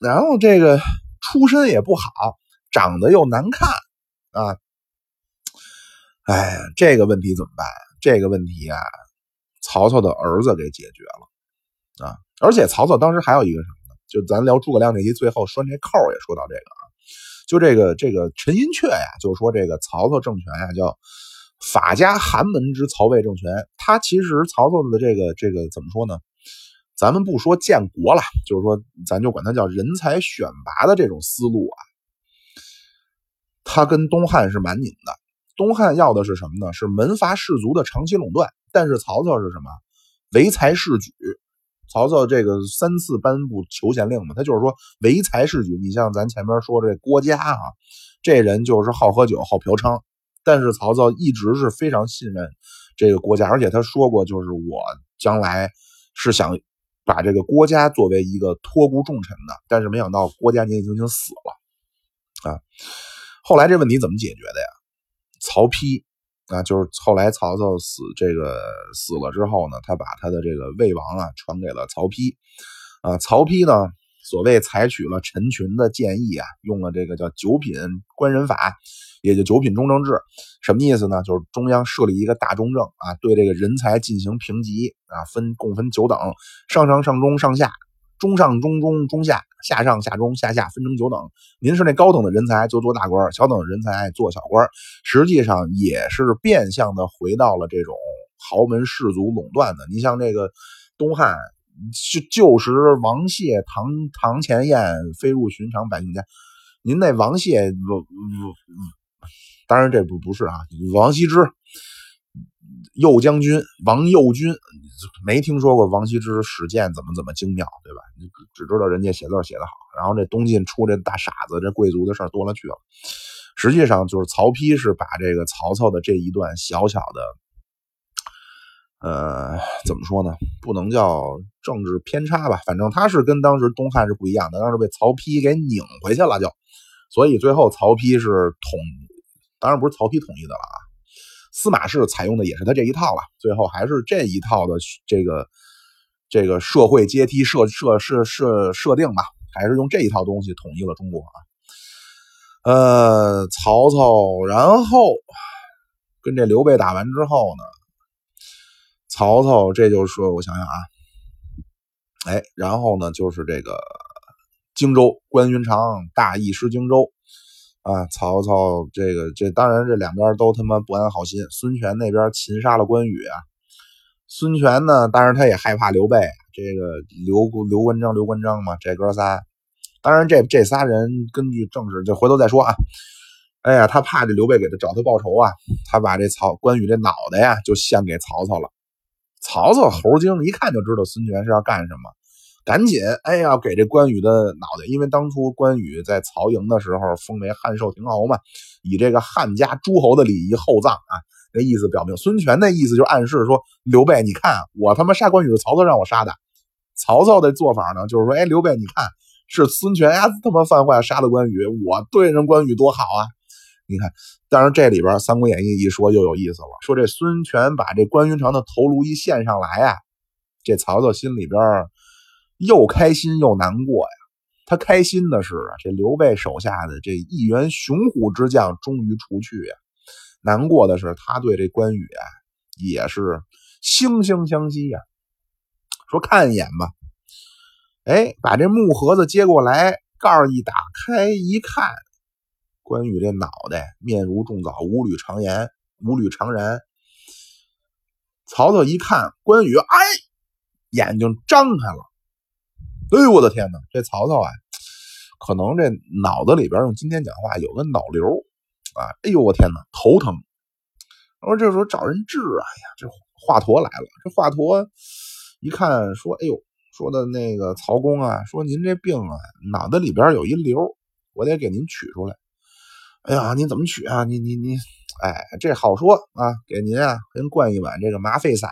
然后这个出身也不好，长得又难看啊。哎，这个问题怎么办？这个问题啊，曹操的儿子给解决了啊。而且曹操当时还有一个什么？就咱聊诸葛亮这集最后拴这扣也说到这个啊，就这个这个陈寅恪呀，就说这个曹操政权呀叫法家寒门之曹魏政权。他其实曹操的这个这个怎么说呢？咱们不说建国了，就是说咱就管他叫人才选拔的这种思路啊，他跟东汉是蛮拧的。东汉要的是什么呢？是门阀士族的长期垄断，但是曹操是什么？唯才是举。曹操这个三次颁布求贤令嘛，他就是说唯才是举。你像咱前面说这郭嘉啊，这人就是好喝酒、好嫖娼，但是曹操一直是非常信任这个郭嘉，而且他说过，就是我将来是想把这个郭嘉作为一个托孤重臣的，但是没想到郭嘉年纪轻轻死了啊。后来这问题怎么解决的呀？曹丕。啊，就是后来曹操死这个死了之后呢，他把他的这个魏王啊传给了曹丕，啊，曹丕呢，所谓采取了陈群的建议啊，用了这个叫九品官人法，也就九品中正制，什么意思呢？就是中央设立一个大中正啊，对这个人才进行评级啊，分共分九等，上上上中上下。中上中中中下下上下中下下分成九等，您是那高等的人才就做大官，小等的人才做小官，实际上也是变相的回到了这种豪门士族垄断的。你像这个东汉旧旧时王谢堂堂前燕飞入寻常百姓家，您那王谢，当然这不不是啊，王羲之。右将军王右军没听说过王羲之使剑怎么怎么精妙，对吧？你只知道人家写字写得好。然后这东晋出这大傻子，这贵族的事多了去了。实际上就是曹丕是把这个曹操的这一段小小的，呃，怎么说呢？不能叫政治偏差吧，反正他是跟当时东汉是不一样的，当时被曹丕给拧回去了，就所以最后曹丕是统，当然不是曹丕统一的了啊。司马氏采用的也是他这一套了，最后还是这一套的这个这个社会阶梯设设设设设定吧，还是用这一套东西统一了中国啊。呃，曹操，然后跟这刘备打完之后呢，曹操这就说，我想想啊，哎，然后呢就是这个荆州，关云长大意失荆州。啊，曹操这个这当然这两边都他妈不安好心。孙权那边擒杀了关羽啊，孙权呢，当然他也害怕刘备。这个刘刘关张刘关张嘛，这哥仨，当然这这仨人根据正史就回头再说啊。哎呀，他怕这刘备给他找他报仇啊，他把这曹关羽这脑袋呀就献给曹操了。曹操猴精一看就知道孙权是要干什么。赶紧，哎呀，给这关羽的脑袋，因为当初关羽在曹营的时候封为汉寿亭侯嘛，以这个汉家诸侯的礼仪厚葬啊，那意思表明孙权的意思就暗示说，刘备，你看我他妈杀关羽是曹操让我杀的，曹操的做法呢，就是说，哎，刘备，你看是孙权呀他妈犯坏杀的关羽，我对人关羽多好啊，你看，当然这里边《三国演义》一说就有意思了，说这孙权把这关云长的头颅一献上来呀，这曹操心里边。又开心又难过呀！他开心的是啊这刘备手下的这一员雄虎之将终于除去呀。难过的是他对这关羽啊也是惺惺相惜呀。说看一眼吧，哎，把这木盒子接过来，盖儿一打开一看，关羽这脑袋面如重枣，五缕长颜，五缕长髯。曹操一看关羽，哎，眼睛张开了。哎呦我的天哪！这曹操啊，可能这脑子里边用今天讲话有个脑瘤啊！哎呦我天哪，头疼！我说这时候找人治啊！哎呀，这华佗来了。这华佗一看说：“哎呦，说的那个曹公啊，说您这病啊，脑子里边有一瘤，我得给您取出来。哎呀，您怎么取啊？你你你，哎，这好说啊，给您啊，给您灌一碗这个麻沸散。”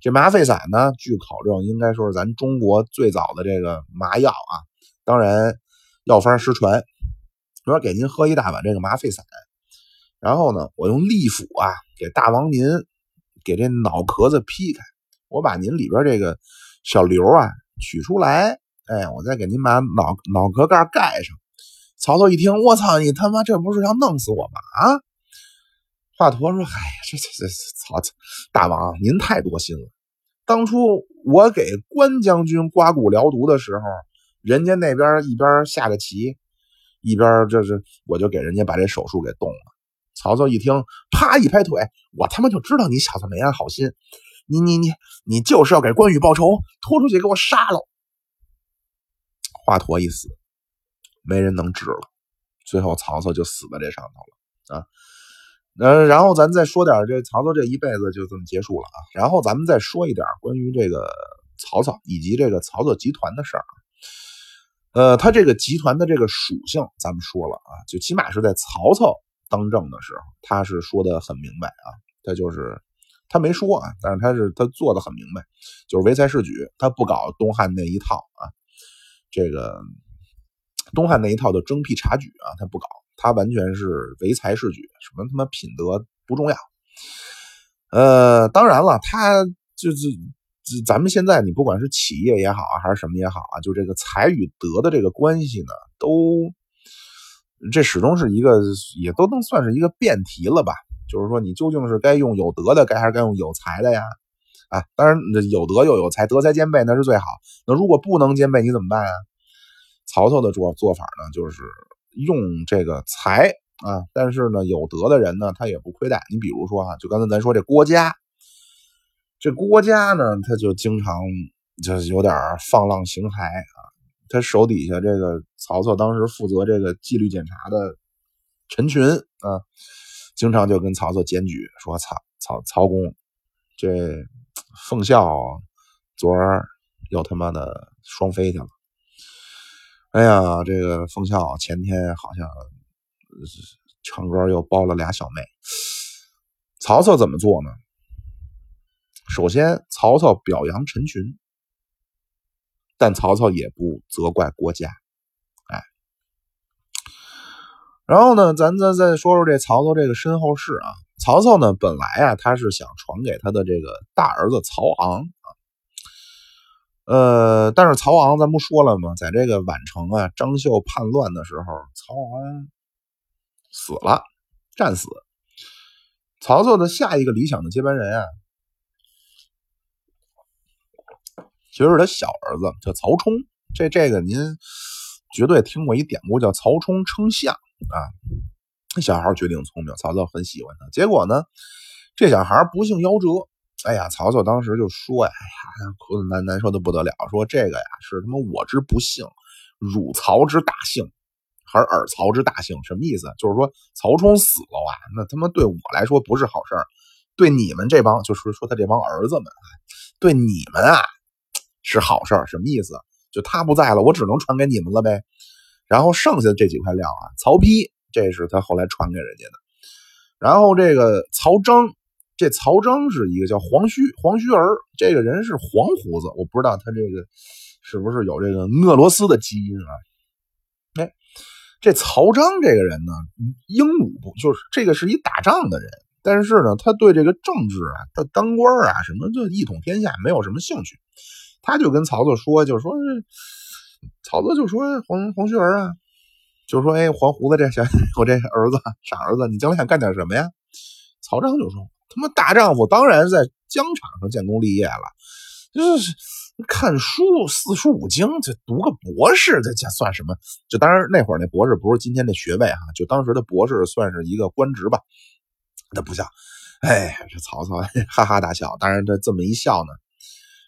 这麻沸散呢，据考证，应该说是咱中国最早的这个麻药啊。当然，药方失传。我说给您喝一大碗这个麻沸散，然后呢，我用利斧啊，给大王您给这脑壳子劈开，我把您里边这个小瘤啊取出来，哎，我再给您把脑脑壳盖盖上。曹操一听，我操，你他妈这不是要弄死我吗？啊！华佗说：“哎呀，这这这，曹操大王，您太多心了。当初我给关将军刮骨疗毒的时候，人家那边一边下着棋，一边这是我就给人家把这手术给动了。曹操一听，啪一拍腿，我他妈就知道你小子没安好心，你你你你就是要给关羽报仇，拖出去给我杀了。华佗一死，没人能治了，最后曹操就死在这上头了啊。呃，然后咱再说点这曹操这一辈子就这么结束了啊。然后咱们再说一点关于这个曹操以及这个曹操集团的事儿。呃，他这个集团的这个属性咱们说了啊，就起码是在曹操当政的时候，他是说的很明白啊。他就是他没说啊，但是他是他做的很明白，就是唯才是举，他不搞东汉那一套啊。这个东汉那一套的征辟察举啊，他不搞。他完全是唯才是举，什么他妈品德不重要。呃，当然了，他就是咱们现在你不管是企业也好啊，还是什么也好啊，就这个才与德的这个关系呢，都这始终是一个，也都能算是一个辩题了吧？就是说，你究竟是该用有德的，该还是该用有才的呀？啊，当然有德又有才，德才兼备那是最好。那如果不能兼备，你怎么办啊？曹操的做做法呢，就是。用这个才啊，但是呢，有德的人呢，他也不亏待。你比如说啊，就刚才咱说这郭嘉，这郭嘉呢，他就经常就有点放浪形骸啊。他手底下这个曹操当时负责这个纪律检查的陈群啊，经常就跟曹操检举说：“曹曹曹公，这奉孝昨儿又他妈的双飞去了。”哎呀，这个奉孝前天好像唱歌又包了俩小妹。曹操怎么做呢？首先，曹操表扬陈群，但曹操也不责怪郭嘉。哎，然后呢，咱再再说说这曹操这个身后事啊。曹操呢，本来啊，他是想传给他的这个大儿子曹昂。呃，但是曹昂咱不说了吗？在这个宛城啊，张绣叛乱的时候，曹昂死了，战死。曹操的下一个理想的接班人啊，其实是他小儿子，叫曹冲。这这个您绝对听过一典故，叫曹冲称象啊。这小孩绝顶聪明，曹操很喜欢他。结果呢，这小孩不幸夭折。哎呀，曹操当时就说呀：“哎呀，哭的难难受的不得了，说这个呀是他妈我之不幸，汝曹之大幸，还是尔曹之大幸？什么意思？就是说曹冲死了啊，那他妈对我来说不是好事儿，对你们这帮就是说他这帮儿子们，对你们啊是好事儿。什么意思？就他不在了，我只能传给你们了呗。然后剩下的这几块料啊，曹丕这是他后来传给人家的，然后这个曹彰。”这曹彰是一个叫黄须黄须儿，这个人是黄胡子，我不知道他这个是不是有这个俄罗斯的基因啊？哎，这曹彰这个人呢，英武不就是这个是一打仗的人，但是呢，他对这个政治啊、他当官啊什么就一统天下没有什么兴趣，他就跟曹操说，就说曹操就说黄黄须儿啊，就说哎黄胡子这小 我这儿子傻儿子，你将来想干点什么呀？曹彰就说。他妈大丈夫当然在疆场上建功立业了，就是看书四书五经，这读个博士，这这算什么？就当然那会儿那博士不是今天的学位哈，就当时的博士算是一个官职吧。那不像，哎，这曹操哈哈大笑。当然他这么一笑呢，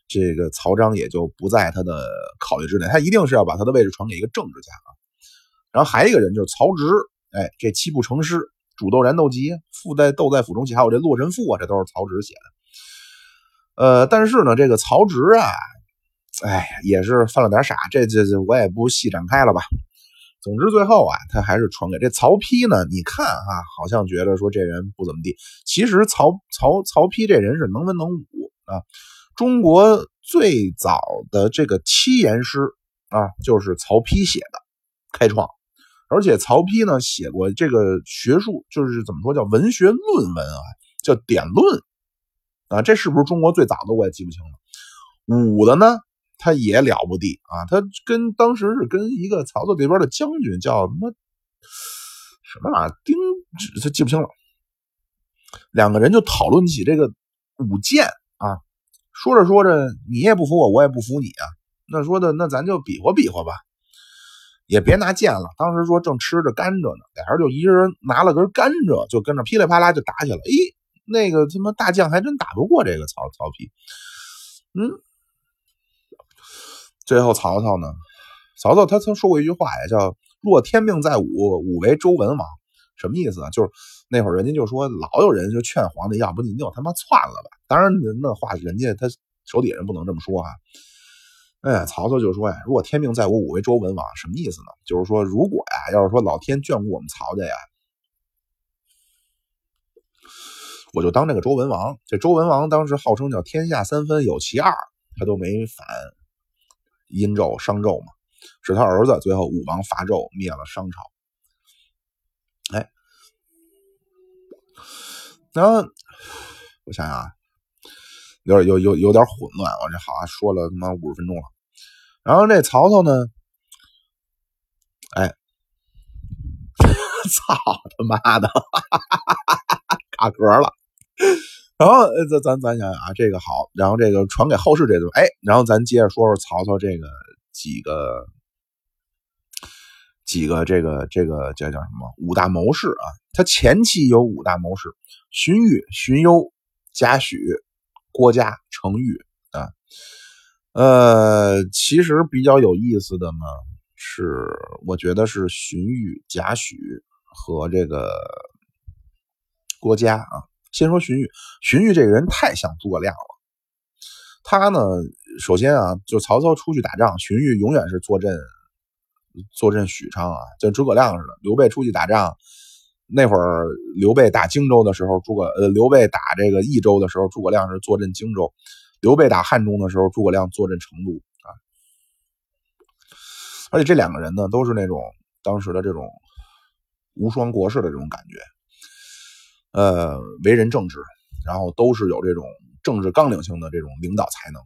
这个曹彰也就不在他的考虑之内，他一定是要把他的位置传给一个政治家啊。然后还有一个人就是曹植，哎，这七步成诗。煮豆燃豆萁，父在豆在釜中泣，还有这《洛神赋》啊，这都是曹植写的。呃，但是呢，这个曹植啊，哎，也是犯了点傻，这这这我也不细展开了吧。总之，最后啊，他还是传给这曹丕呢。你看啊，好像觉得说这人不怎么地，其实曹曹曹丕这人是能文能武啊。中国最早的这个七言诗啊，就是曹丕写的，开创。而且曹丕呢写过这个学术，就是怎么说叫文学论文啊，叫《典论》啊，这是不是中国最早的？我也记不清了。武的呢，他也了不地啊，他跟当时是跟一个曹操这边的将军叫什么什么啊，丁，他记不清了。两个人就讨论起这个舞剑啊，说着说着，你也不服我，我也不服你啊。那说的，那咱就比划比划吧，也别拿剑了。当时说正吃着甘蔗呢，俩人就一人拿了根甘蔗，就跟着噼里啪啦就打起来。咦，那个他妈大将还真打不过这个曹曹丕。嗯，最后曹操呢？曹操他曾说过一句话呀，叫“若天命在吾，吾为周文王”。什么意思啊？就是那会儿人家就说，老有人就劝皇帝，要不你就他妈篡了吧。当然那话人家他手底下人不能这么说啊。哎，曹操就说呀：“如果天命在我，我为周文王。”什么意思呢？就是说，如果呀，要是说老天眷顾我们曹家呀，我就当这个周文王。这周文王当时号称叫天下三分有其二，他都没反殷纣、商纣嘛，是他儿子最后武王伐纣灭了商朝。哎，然后我想想啊。有点有有有点混乱，我这好啊，说了他妈五十分钟了。然后这曹操呢，哎，操他妈的，卡壳了。然后咱咱咱想想啊，这个好，然后这个传给后世这段，哎，然后咱接着说说曹操这个几个几个这个这个叫叫什么五大谋士啊？他前期有五大谋士：荀彧、荀攸、贾诩。郭嘉、程昱啊，呃，其实比较有意思的呢，是我觉得是荀彧、贾诩和这个郭嘉啊。先说荀彧，荀彧这个人太像诸葛亮了。他呢，首先啊，就曹操出去打仗，荀彧永远是坐镇坐镇许昌啊，就诸葛亮似的。刘备出去打仗。那会儿刘备打荆州的时候，诸葛呃刘备打这个益州的时候，诸葛亮是坐镇荆州；刘备打汉中的时候，诸葛亮坐镇成都啊。而且这两个人呢，都是那种当时的这种无双国士的这种感觉，呃，为人正直，然后都是有这种政治纲领性的这种领导才能。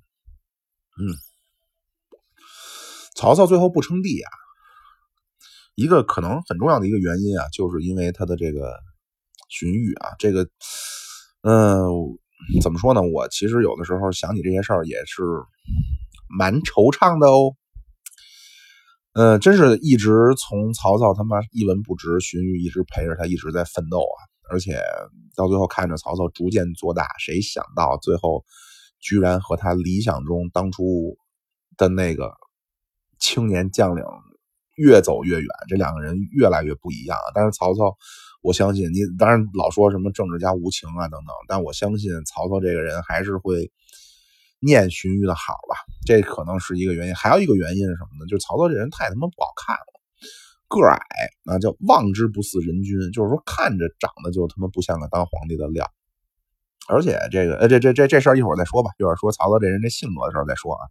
嗯，曹操最后不称帝啊。一个可能很重要的一个原因啊，就是因为他的这个荀彧啊，这个，嗯，怎么说呢？我其实有的时候想起这些事儿也是蛮惆怅的哦。嗯，真是一直从曹操他妈一文不值，荀彧一直陪着他一直在奋斗啊，而且到最后看着曹操逐渐做大，谁想到最后居然和他理想中当初的那个青年将领。越走越远，这两个人越来越不一样啊。但是曹操，我相信你，当然老说什么政治家无情啊等等，但我相信曹操这个人还是会念荀彧的好吧。这可能是一个原因，还有一个原因是什么呢？就是曹操这人太他妈不好看了，个矮，那叫望之不似人君，就是说看着长得就他妈不像个当皇帝的料。而且这个，呃，这这这这事儿一会儿再说吧，一会儿说曹操这人这性格的时候再说啊。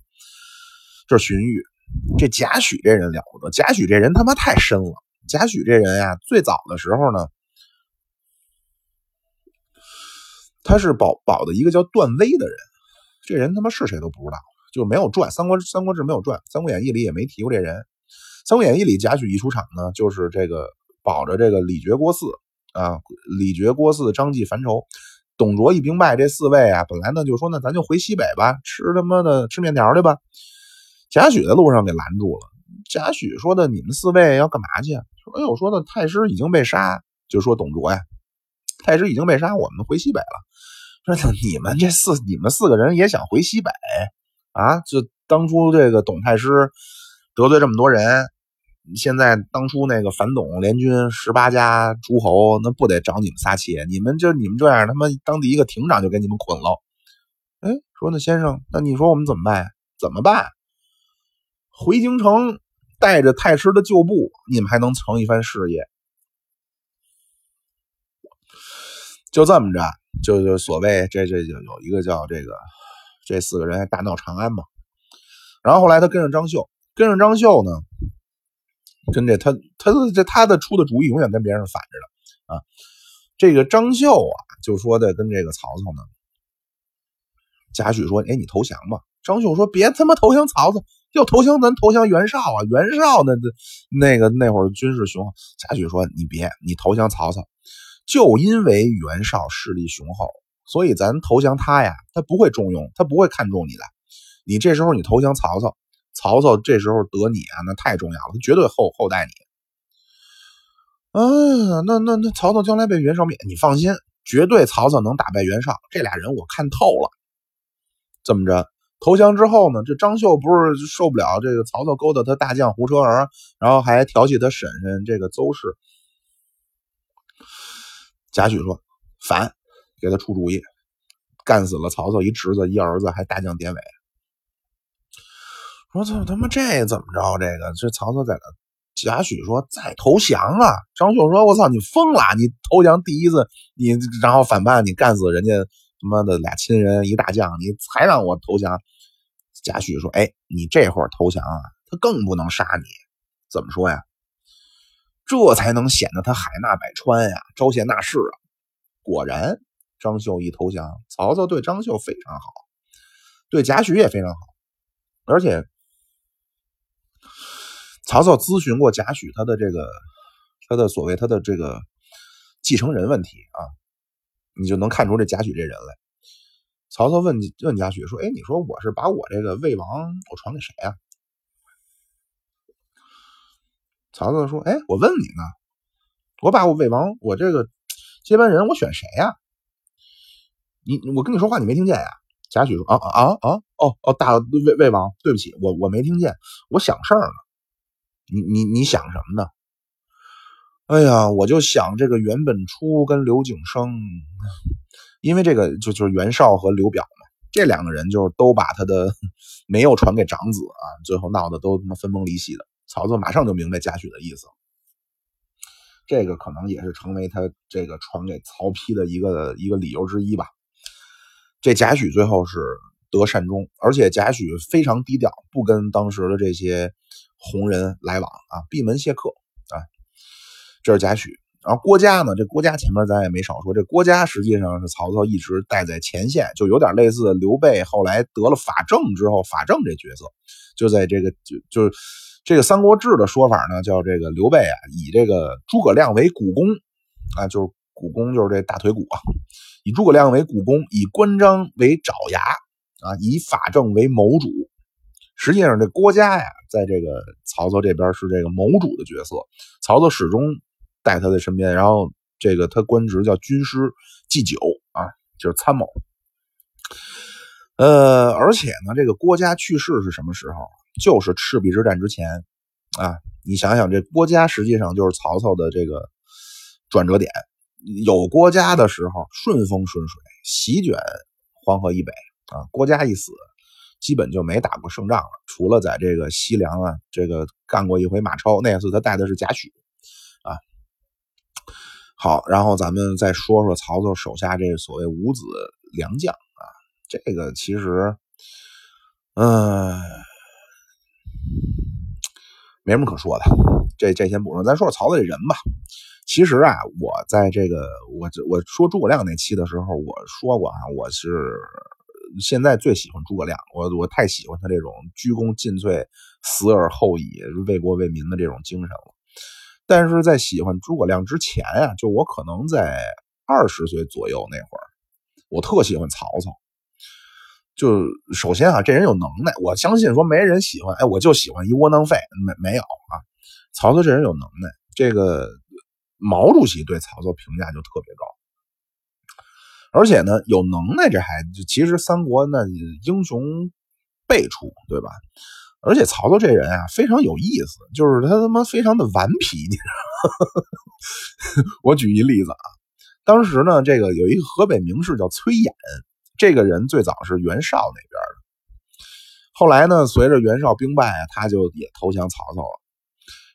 这是荀彧。这贾诩这人了不得，贾诩这人他妈太深了。贾诩这人呀，最早的时候呢，他是保保的一个叫段威的人。这人他妈是谁都不知道，就没有传《三国》《三国志》没有传，《三国演义》里也没提过这人。《三国演义》里贾诩一出场呢，就是这个保着这个李傕郭汜啊，李傕郭汜张济樊稠，董卓一兵败，这四位啊，本来呢就说那咱就回西北吧，吃他妈的吃面条去吧。贾诩在路上给拦住了。贾诩说的：“你们四位要干嘛去？”说：“哎呦，说的太师已经被杀，就说董卓呀，太师已经被杀，我们回西北了。说你们这四，你们四个人也想回西北啊？就当初这个董太师得罪这么多人，现在当初那个反董联军十八家诸侯，那不得找你们撒气？你们就你们这样，他妈当地一个亭长就给你们捆了。哎，说那先生，那你说我们怎么办？怎么办？”回京城，带着太师的旧部，你们还能成一番事业。就这么着，就就所谓这这就有一个叫这个，这四个人还大闹长安嘛。然后后来他跟着张绣，跟着张绣呢，跟这他他这他的出的主意永远跟别人反着的啊。这个张绣啊，就说的跟这个曹操呢。贾诩说：“哎，你投降吧。”张绣说：“别他妈投降曹操。”要投降咱投降袁绍啊！袁绍那那那个那会儿军事雄厚。贾诩说：“你别，你投降曹操，就因为袁绍势力雄厚，所以咱投降他呀，他不会重用，他不会看重你的。你这时候你投降曹操，曹操这时候得你啊，那太重要了，他绝对厚厚待你。啊，那那那曹操将来被袁绍灭，你放心，绝对曹操能打败袁绍。这俩人我看透了。这么着，投降之后呢，这张绣不是受不了这个曹操勾搭他大将胡车儿，然后还调戏他婶婶这个邹氏。贾诩说烦，给他出主意，干死了曹操一侄子一儿子，还大将典韦。说这他妈这怎么着？这个这曹操在那。贾诩说再投降啊！张绣说：“我操，你疯了！你投降第一次，你然后反叛，你干死人家他妈的俩亲人一大将，你才让我投降。”贾诩说：“哎，你这会儿投降啊，他更不能杀你。怎么说呀？这才能显得他海纳百川呀，招贤纳士啊！果然，张绣一投降，曹操对张绣非常好，对贾诩也非常好，而且。”曹操咨询过贾诩他的这个，他的所谓他的这个继承人问题啊，你就能看出这贾诩这人来。曹操问问贾诩说：“哎，你说我是把我这个魏王我传给谁呀？”曹操说：“哎，我问你呢，我把我魏王我这个接班人我选谁呀？你我跟你说话你没听见呀？”贾诩说：“啊啊啊哦哦，大魏魏王，对不起，我我没听见，我想事儿呢。”你你你想什么呢？哎呀，我就想这个袁本初跟刘景升，因为这个就就是袁绍和刘表嘛，这两个人就是都把他的没有传给长子啊，最后闹得都他妈分崩离析的。曹操马上就明白贾诩的意思，这个可能也是成为他这个传给曹丕的一个一个理由之一吧。这贾诩最后是得善终，而且贾诩非常低调，不跟当时的这些。红人来往啊，闭门谢客啊，这是贾诩。然后郭嘉呢，这郭嘉前面咱也没少说，这郭嘉实际上是曹操一直带在前线，就有点类似刘备后来得了法正之后，法正这角色，就在这个就就这个《三国志》的说法呢，叫这个刘备啊，以这个诸葛亮为股肱啊，就是股肱就是这大腿骨啊，以诸葛亮为股肱，以关张为爪牙啊，以法正为谋主。实际上，这郭嘉呀，在这个曹操这边是这个谋主的角色，曹操始终带他在身边。然后，这个他官职叫军师祭酒啊，就是参谋。呃，而且呢，这个郭嘉去世是什么时候？就是赤壁之战之前啊。你想想，这郭嘉实际上就是曹操的这个转折点。有郭嘉的时候，顺风顺水，席卷黄河以北啊。郭嘉一死。基本就没打过胜仗了，除了在这个西凉啊，这个干过一回马超，那次他带的是贾诩啊。好，然后咱们再说说曹操手下这所谓五子良将啊，这个其实，嗯，没什么可说的，这这先不说，咱说说曹操这人吧。其实啊，我在这个我我说诸葛亮那期的时候，我说过啊，我是。现在最喜欢诸葛亮，我我太喜欢他这种鞠躬尽瘁、死而后已、为国为民的这种精神了。但是在喜欢诸葛亮之前啊，就我可能在二十岁左右那会儿，我特喜欢曹操。就首先啊，这人有能耐，我相信说没人喜欢，哎，我就喜欢一窝囊废，没没有啊。曹操这人有能耐，这个毛主席对曹操评价就特别高。而且呢，有能耐这还其实三国那英雄辈出，对吧？而且曹操这人啊非常有意思，就是他他妈非常的顽皮。你知道吗 我举一例子啊，当时呢，这个有一个河北名士叫崔琰，这个人最早是袁绍那边的，后来呢，随着袁绍兵败啊，他就也投降曹操了。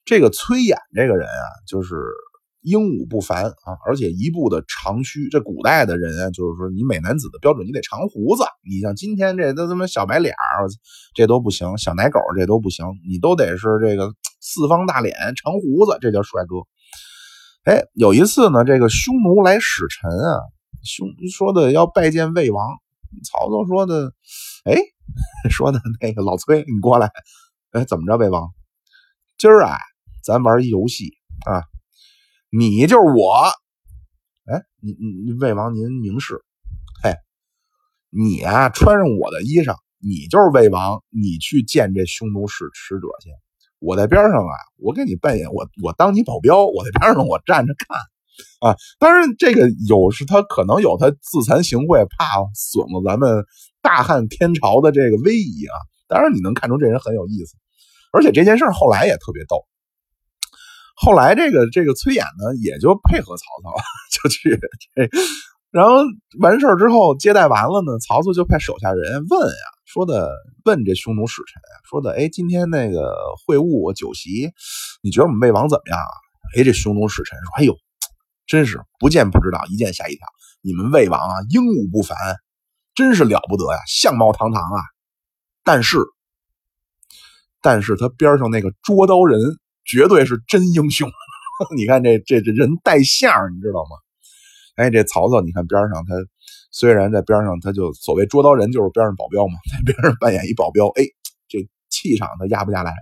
这个崔琰这个人啊，就是。英武不凡啊，而且一步的长须。这古代的人啊，就是说你美男子的标准，你得长胡子。你像今天这都他妈小白脸儿，这都不行；小奶狗这都不行，你都得是这个四方大脸、长胡子，这叫帅哥。哎，有一次呢，这个匈奴来使臣啊，匈说的要拜见魏王。曹操说的，哎，说的那个老崔，你过来。哎，怎么着，魏王？今儿啊，咱玩一游戏啊。你就是我，哎，你你魏王您明示，嘿，你啊，穿上我的衣裳，你就是魏王，你去见这匈奴使使者去。我在边上啊，我给你扮演，我我当你保镖，我在边上我站着看啊。当然，这个有是他可能有他自惭形秽，怕损了咱们大汉天朝的这个威仪啊。当然，你能看出这人很有意思，而且这件事后来也特别逗。后来这个这个崔琰呢，也就配合曹操，就去这。然后完事儿之后，接待完了呢，曹操就派手下人问呀，说的问这匈奴使臣，说的哎，今天那个会晤酒席，你觉得我们魏王怎么样啊？哎，这匈奴使臣说，哎呦，真是不见不知道，一见吓一跳，你们魏王啊，英武不凡，真是了不得呀，相貌堂堂啊。但是，但是他边上那个捉刀人绝对是真英雄，你看这这这人带相，你知道吗？哎，这曹操，你看边上他虽然在边上，他就所谓捉刀人就是边上保镖嘛，在边上扮演一保镖，哎，这气场他压不下来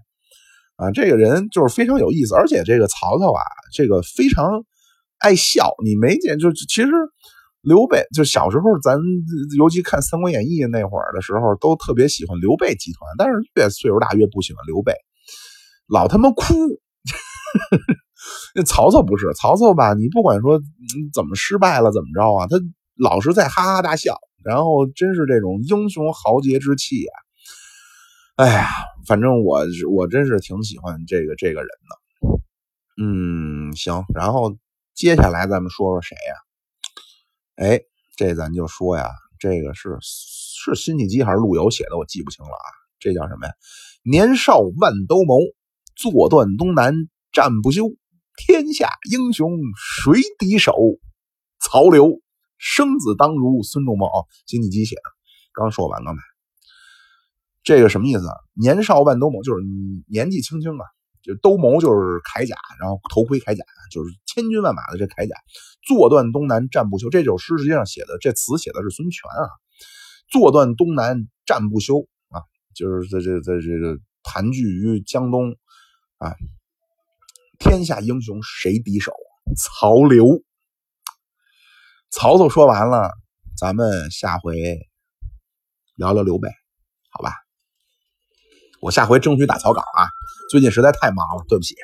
啊。这个人就是非常有意思，而且这个曹操啊，这个非常爱笑。你没见就其实刘备就小时候咱尤其看《三国演义》那会儿的时候，都特别喜欢刘备集团，但是越岁数大越不喜欢刘备，老他妈哭。那 曹操不是曹操吧？你不管说怎么失败了怎么着啊，他老是在哈哈大笑，然后真是这种英雄豪杰之气啊！哎呀，反正我我真是挺喜欢这个这个人的。嗯，行，然后接下来咱们说说谁呀？哎，这咱就说呀，这个是是辛弃疾还是陆游写的？我记不清了啊。这叫什么呀？年少万兜鍪，坐断东南战不休。天下英雄谁敌手？曹刘生子当如孙仲谋。哦，辛弃疾写的，刚说完刚才。这个什么意思啊？年少万兜鍪，就是年纪轻轻啊，就兜鍪就是铠甲，然后头盔铠甲，就是千军万马的这铠甲。坐断东南战不休，这首诗实际上写的这词写的是孙权啊。坐断东南战不休啊，就是在这在这个盘踞于江东啊。天下英雄谁敌手？曹刘。曹操说完了，咱们下回聊聊刘备，好吧？我下回争取打草稿啊，最近实在太忙了，对不起。